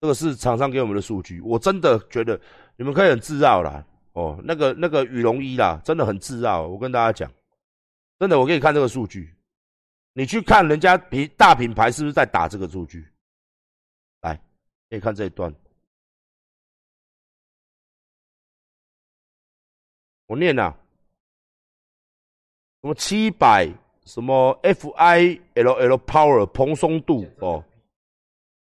这个是厂商给我们的数据，我真的觉得你们可以很自傲啦。哦，那个那个羽绒衣啦，真的很自傲。我跟大家讲，真的，我给你看这个数据，你去看人家品大品牌是不是在打这个数据？来，可以看这一段，我念啊，什么七百，什么 F I L L Power 蓬松度哦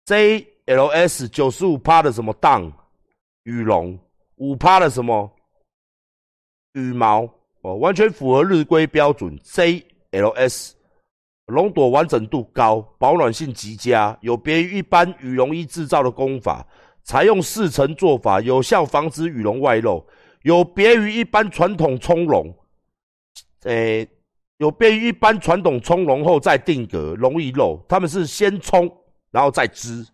，J L S 九十五帕的什么档羽绒。五趴的什么羽毛哦，完全符合日规标准。JLS 龙朵完整度高，保暖性极佳，有别于一般羽绒衣制造的工法，采用四层做法，有效防止羽绒外露。有别于一般传统充绒，诶，有别于一般传统冲绒后再定格，容易漏。他们是先冲，然后再织，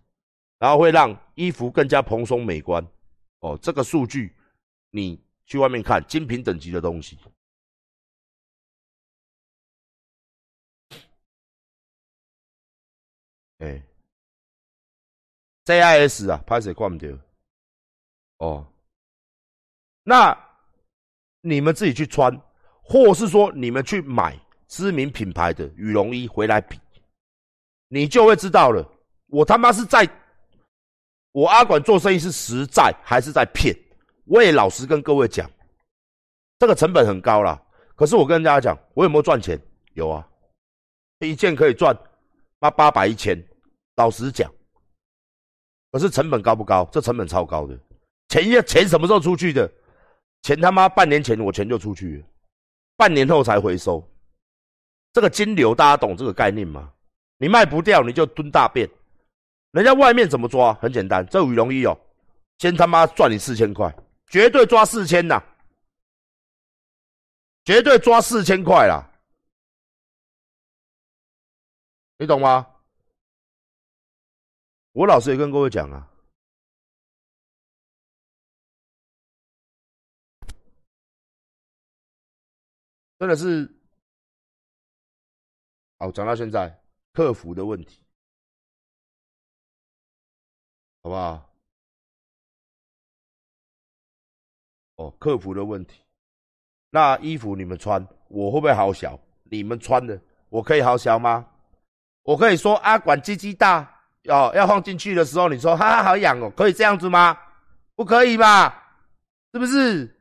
然后会让衣服更加蓬松美观。哦，这个数据你去外面看精品等级的东西，哎，JIS 啊，拍谁挂不掉？哦，那你们自己去穿，或是说你们去买知名品牌的羽绒衣回来比，你就会知道了。我他妈是在。我阿管做生意是实在还是在骗？我也老实跟各位讲，这个成本很高啦。可是我跟大家讲，我有没有赚钱？有啊，一件可以赚八八百一千。老实讲，可是成本高不高？这成本超高的。钱要钱什么时候出去的？钱他妈半年前我钱就出去了，半年后才回收。这个金流大家懂这个概念吗？你卖不掉，你就蹲大便。人家外面怎么抓？很简单，这羽绒衣哦，先他妈赚你四千块，绝对抓四千呐，绝对抓四千块啦，你懂吗？我老师也跟各位讲啊，真的是，好讲到现在，客服的问题。好不好？哦，客服的问题。那衣服你们穿，我会不会好小？你们穿的，我可以好小吗？我可以说阿管鸡鸡大哦，要放进去的时候，你说哈哈好痒哦，可以这样子吗？不可以吧？是不是？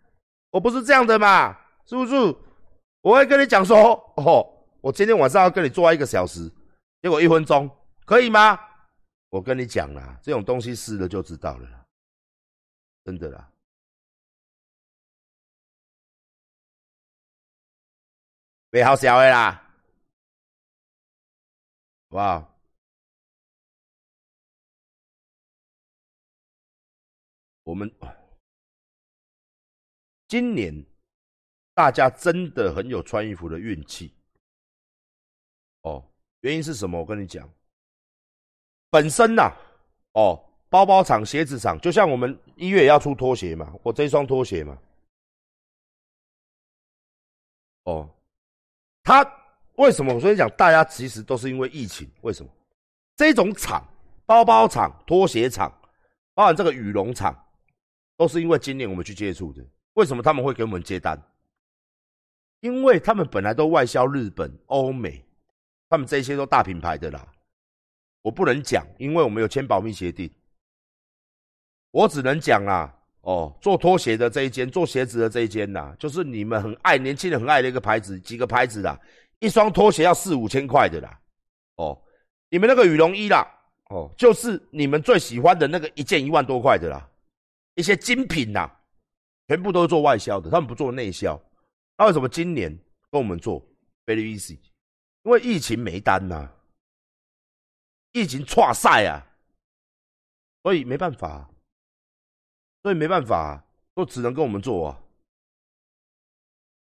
我不是这样的嘛，是不是？我会跟你讲说，哦，我今天晚上要跟你做一个小时，结果一分钟，可以吗？我跟你讲啦，这种东西试了就知道了，真的啦。别好笑的啦，好不好？我们今年大家真的很有穿衣服的运气哦。原因是什么？我跟你讲。本身呐，哦，包包厂、鞋子厂，就像我们一月要出拖鞋嘛，我这一双拖鞋嘛，哦，他为什么？我跟你讲，大家其实都是因为疫情。为什么？这种厂、包包厂、拖鞋厂，包含这个羽绒厂，都是因为今年我们去接触的。为什么他们会给我们接单？因为他们本来都外销日本、欧美，他们这些都大品牌的啦。我不能讲，因为我们有签保密协定。我只能讲啦，哦，做拖鞋的这一间，做鞋子的这一间呐，就是你们很爱年轻人很爱的一个牌子，几个牌子啦，一双拖鞋要四五千块的啦，哦，你们那个羽绒衣啦，哦，就是你们最喜欢的那个一件一万多块的啦，一些精品呐，全部都是做外销的，他们不做内销。那为什么今年跟我们做 very easy？因为疫情没单呐。疫情错赛啊，所以没办法，所以没办法，都只能跟我们做啊。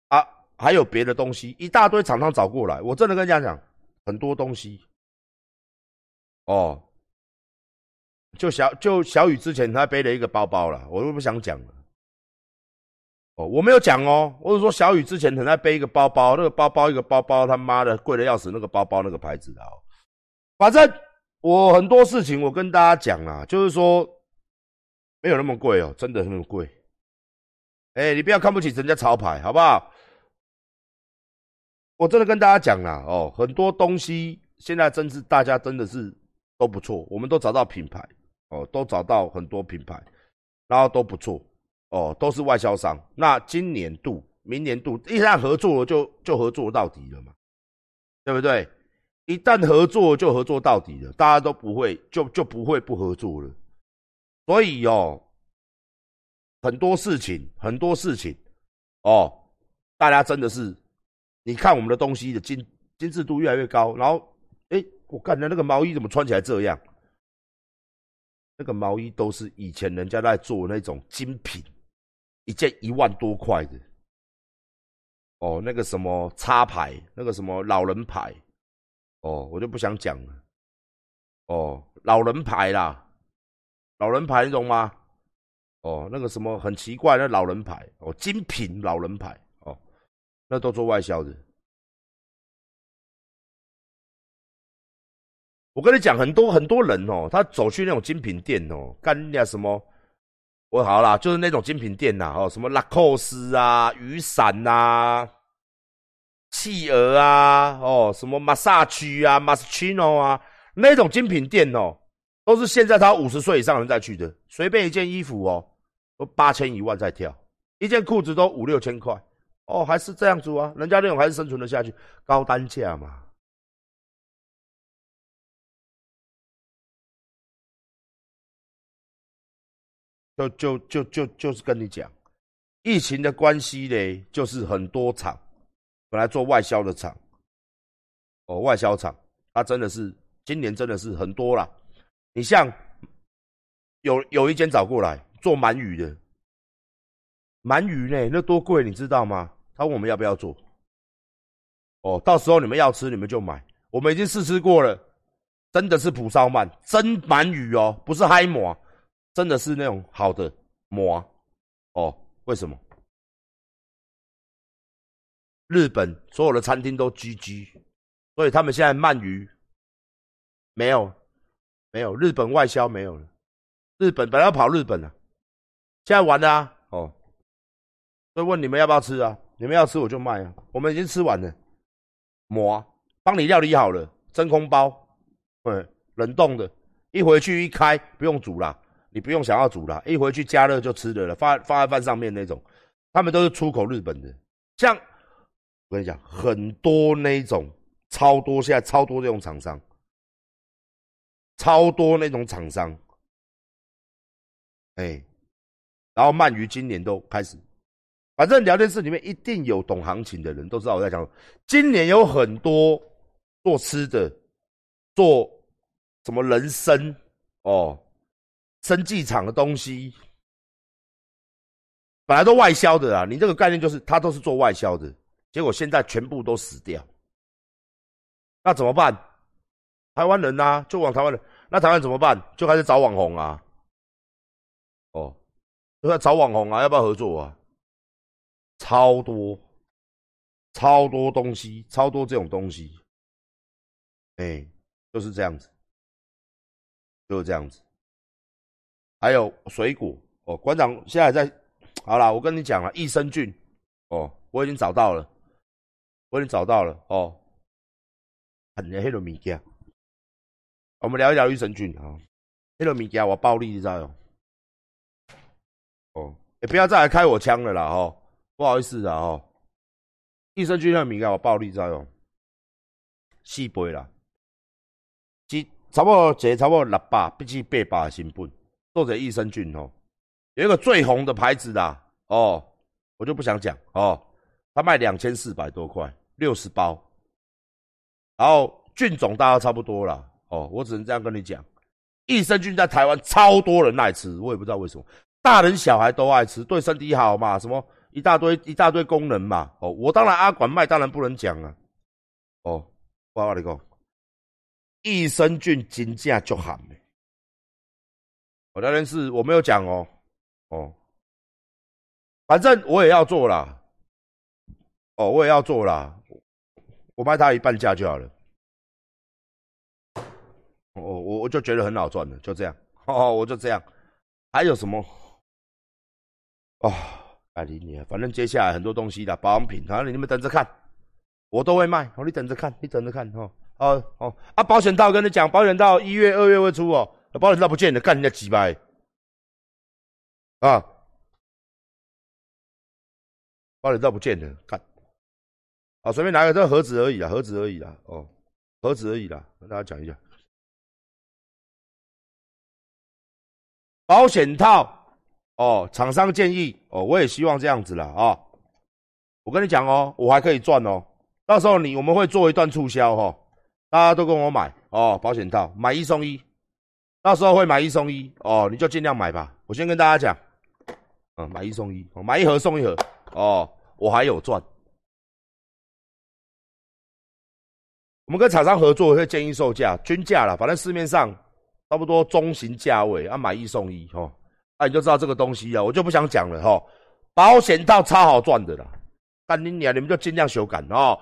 啊，还有别的东西，一大堆厂商找过来，我真的跟人家讲，很多东西。哦，就小就小雨之前他背了一个包包了，我都不想讲了。哦，我没有讲哦，我是说小雨之前很爱背一个包包，那个包包一个包包他妈的贵的要死，那个包包那个牌子的哦，反正。我很多事情我跟大家讲啦，就是说没有那么贵哦，真的那么贵。哎，你不要看不起人家潮牌，好不好？我真的跟大家讲啦，哦，很多东西现在真是大家真的是都不错，我们都找到品牌，哦，都找到很多品牌，然后都不错，哦，都是外销商。那今年度、明年度一旦合作了，就就合作到底了嘛，对不对？一旦合作就合作到底了，大家都不会就就不会不合作了。所以哦，很多事情很多事情哦，大家真的是，你看我们的东西的精精致度越来越高，然后哎，我感觉那个毛衣怎么穿起来这样？那个毛衣都是以前人家在做那种精品，一件一万多块的。哦，那个什么插牌，那个什么老人牌。哦，我就不想讲了。哦，老人牌啦，老人牌你懂吗？哦，那个什么很奇怪，那老人牌哦，精品老人牌哦，那都做外销的。我跟你讲，很多很多人哦，他走去那种精品店哦，干人家什么？我好啦，就是那种精品店呐，哦，什么拉扣斯啊，雨伞呐。企鹅啊，哦，什么马萨区啊，马斯奇诺啊，那种精品店哦，都是现在他五十岁以上人在去的。随便一件衣服哦，都八千一万在跳，一件裤子都五六千块，哦，还是这样子啊？人家那种还是生存的下去，高单价嘛。就就就就就是跟你讲，疫情的关系嘞，就是很多厂。本来做外销的厂，哦，外销厂，它真的是今年真的是很多了。你像有有一间找过来做鳗鱼的，鳗鱼呢，那多贵，你知道吗？他问我们要不要做，哦，到时候你们要吃，你们就买。我们已经试吃过了，真的是蒲烧鳗，真鳗鱼哦，不是嗨馍，真的是那种好的馍哦。为什么？日本所有的餐厅都 GG，所以他们现在鳗鱼没有没有日本外销没有了。日本本来要跑日本了，现在完了啊！哦，所以问你们要不要吃啊？你们要吃我就卖啊！我们已经吃完了，馍帮你料理好了，真空包，对，冷冻的，一回去一开不用煮了，你不用想要煮了，一回去加热就吃的了，放放在饭上面那种。他们都是出口日本的，像。跟你讲，很多那种超多，现在超多这种厂商，超多那种厂商，哎，然后鳗鱼今年都开始，反正聊天室里面一定有懂行情的人，都知道我在讲。今年有很多做吃的，做什么人参哦，生技厂的东西，本来都外销的啊。你这个概念就是，它都是做外销的。结果现在全部都死掉，那怎么办？台湾人呐，就往台湾人。那台湾怎么办？就开始找网红啊。哦，就在找网红啊，要不要合作啊？超多，超多东西，超多这种东西。哎，就是这样子，就是这样子。还有水果哦，馆长现在在。好了，我跟你讲了，益生菌哦，我已经找到了。我已经找到了哦，很黑的物件。我们聊一聊益生菌啊，黑的物件我暴力你知道？哦，也不要再来开我枪了啦哦，不好意思的哦。益生菌那物件我暴力知道吗？四倍啦，差不多这差不多六百，不至八百成本，做者益生菌哦。有一个最红的牌子的哦，我就不想讲哦，他卖两千四百多块。六十包，然后菌种大家差不多了哦，我只能这样跟你讲，益生菌在台湾超多人爱吃，我也不知道为什么，大人小孩都爱吃，对身体好嘛，什么一大堆一大堆功能嘛，哦，我当然阿管卖，当然不能讲啊，哦，我跟你讲，益生菌金价就喊的，我那边是我没有讲哦，哦，反正我也要做啦，哦，我也要做啦。我卖他一半价就好了。我，我我就觉得很好赚的，就这样。哦，我就这样。还有什么？哦，哎你你，反正接下来很多东西的保养品，反正你们等着看，我都会卖。哦，你等着看，你等着看。哦，哦哦啊，保险套跟你讲，保险套一月、二月会出哦。保险套不见了，干人家几百啊！保险套不见了，看。啊，随便拿个这个盒子而已啦，盒子而已啦。哦，盒子而已啦，跟大家讲一下。保险套哦，厂商建议哦，我也希望这样子了啊。我跟你讲哦，我还可以赚哦。到时候你我们会做一段促销哈，大家都跟我买哦，保险套买一送一，到时候会买一送一哦，你就尽量买吧。我先跟大家讲，嗯，买一送一，买一盒送一盒哦，我还有赚。我们跟厂商合作会建议售价均价了，反正市面上。差不多中型价位啊，买一送一哈，啊你就知道这个东西啊，我就不想讲了哈。保险套超好赚的啦，但你娘，你们就尽量修改哦。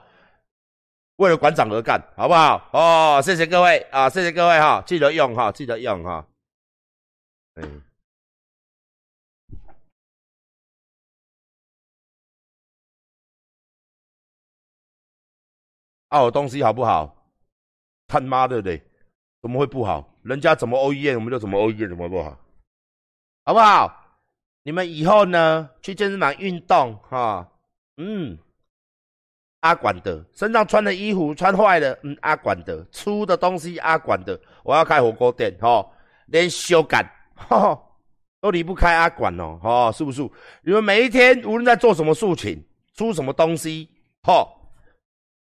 为了馆长而干，好不好？哦，谢谢各位啊，谢谢各位哈，记得用哈，记得用哈。嗯，啊，我东西好不好？他妈的嘞，怎么会不好？人家怎么 OEM，我们就怎么 OEM，怎么不好？好不好？你们以后呢，去健身房运动哈，嗯，阿管的身上穿的衣服穿坏了，嗯，阿管的粗的东西阿管的，我要开火锅店哈，连修改哈都离不开阿管哦，哈，是不是？你们每一天无论在做什么事情，出什么东西，哈，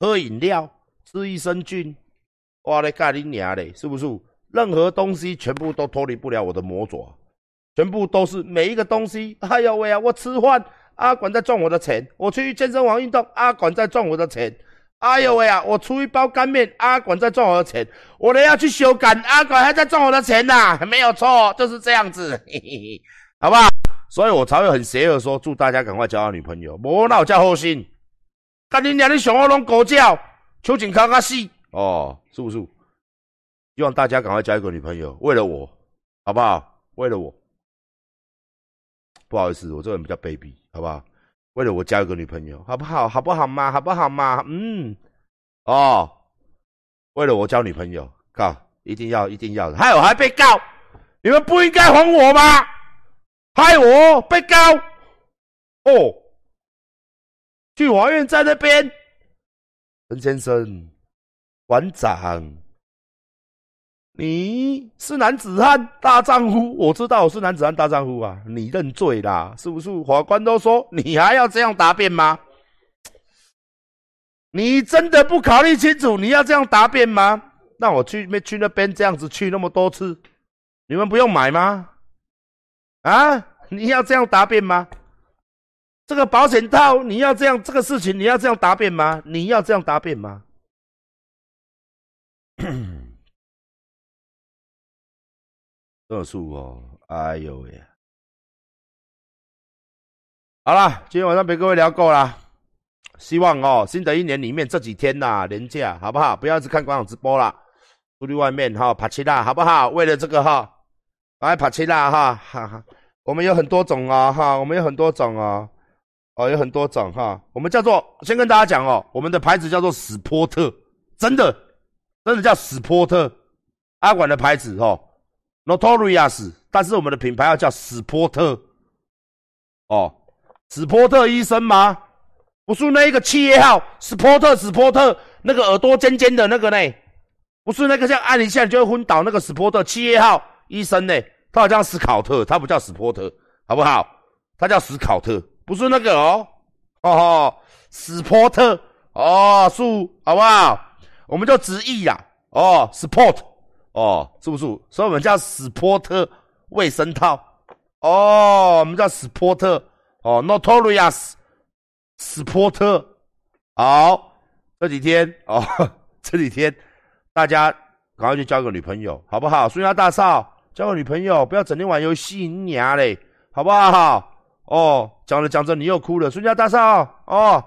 喝饮料，吃益生菌，哇嘞，干你娘嘞，是不是？任何东西全部都脱离不了我的魔爪，全部都是每一个东西。哎呦喂啊！我吃饭，阿管在赚我的钱；我去健身房运动，阿管在赚我的钱。哎呦喂啊！我出一包干面，阿管在赚我的钱。我呢要去修改，阿管还在赚我的钱呐！没有错，就是这样子，嘿嘿嘿，好不好？所以我才会很邪恶说，祝大家赶快交到女朋友。莫脑叫好心，但你娘！你想我拢狗叫，求紧康卡死哦，是不是？希望大家赶快交一个女朋友，为了我，好不好？为了我，不好意思，我这人比较卑鄙，好不好？为了我交一个女朋友，好不好？好不好嘛？好不好嘛？嗯，哦，为了我交女朋友，告一定要，一定要，还有还被告，你们不应该哄我吗？害我被告，哦，去法院在那边，陈先生，馆长。你是男子汉大丈夫，我知道我是男子汉大丈夫啊！你认罪啦，是不是？法官都说你还要这样答辩吗？你真的不考虑清楚，你要这样答辩吗？那我去没去那边这样子去那么多次，你们不用买吗？啊，你要这样答辩吗？这个保险套你要这样，这个事情你要这样答辩吗？你要这样答辩吗？这数哦，哎呦喂！好了，今天晚上陪各位聊够了。希望哦，新的一年里面这几天呐，年假好不好？不要一直看官网直播了，出去外面哈，爬七啦，好不好？为了这个哈，来爬七啦哈，哈哈。我们有很多种啊哈，我们有很多种啊，哦，有很多种哈。我们叫做，先跟大家讲哦，我们的牌子叫做史波特，真的，真的叫史波特，阿管的牌子哦。Notorious，但是我们的品牌要叫史波特，哦，史波特医生吗？不是那一个企业号，史波特，史波特，那个耳朵尖尖的那个呢？不是那个像按一下就会昏倒那个史波特企业号医生呢？他好像史考特，他不叫史波特，好不好？他叫史考特，不是那个哦，哦，史波特，哦，树，好不好？我们叫直译呀，哦，Sport。哦，是不是？所以我们叫史波特卫生套。哦，我们叫史波特。哦，Notorious，史波特。好，这几天哦，这几天大家赶快去交个女朋友，好不好？孙家大少，交个女朋友，不要整天玩游戏，你娘嘞，好不好？哦，讲着讲着你又哭了，孙家大少。哦。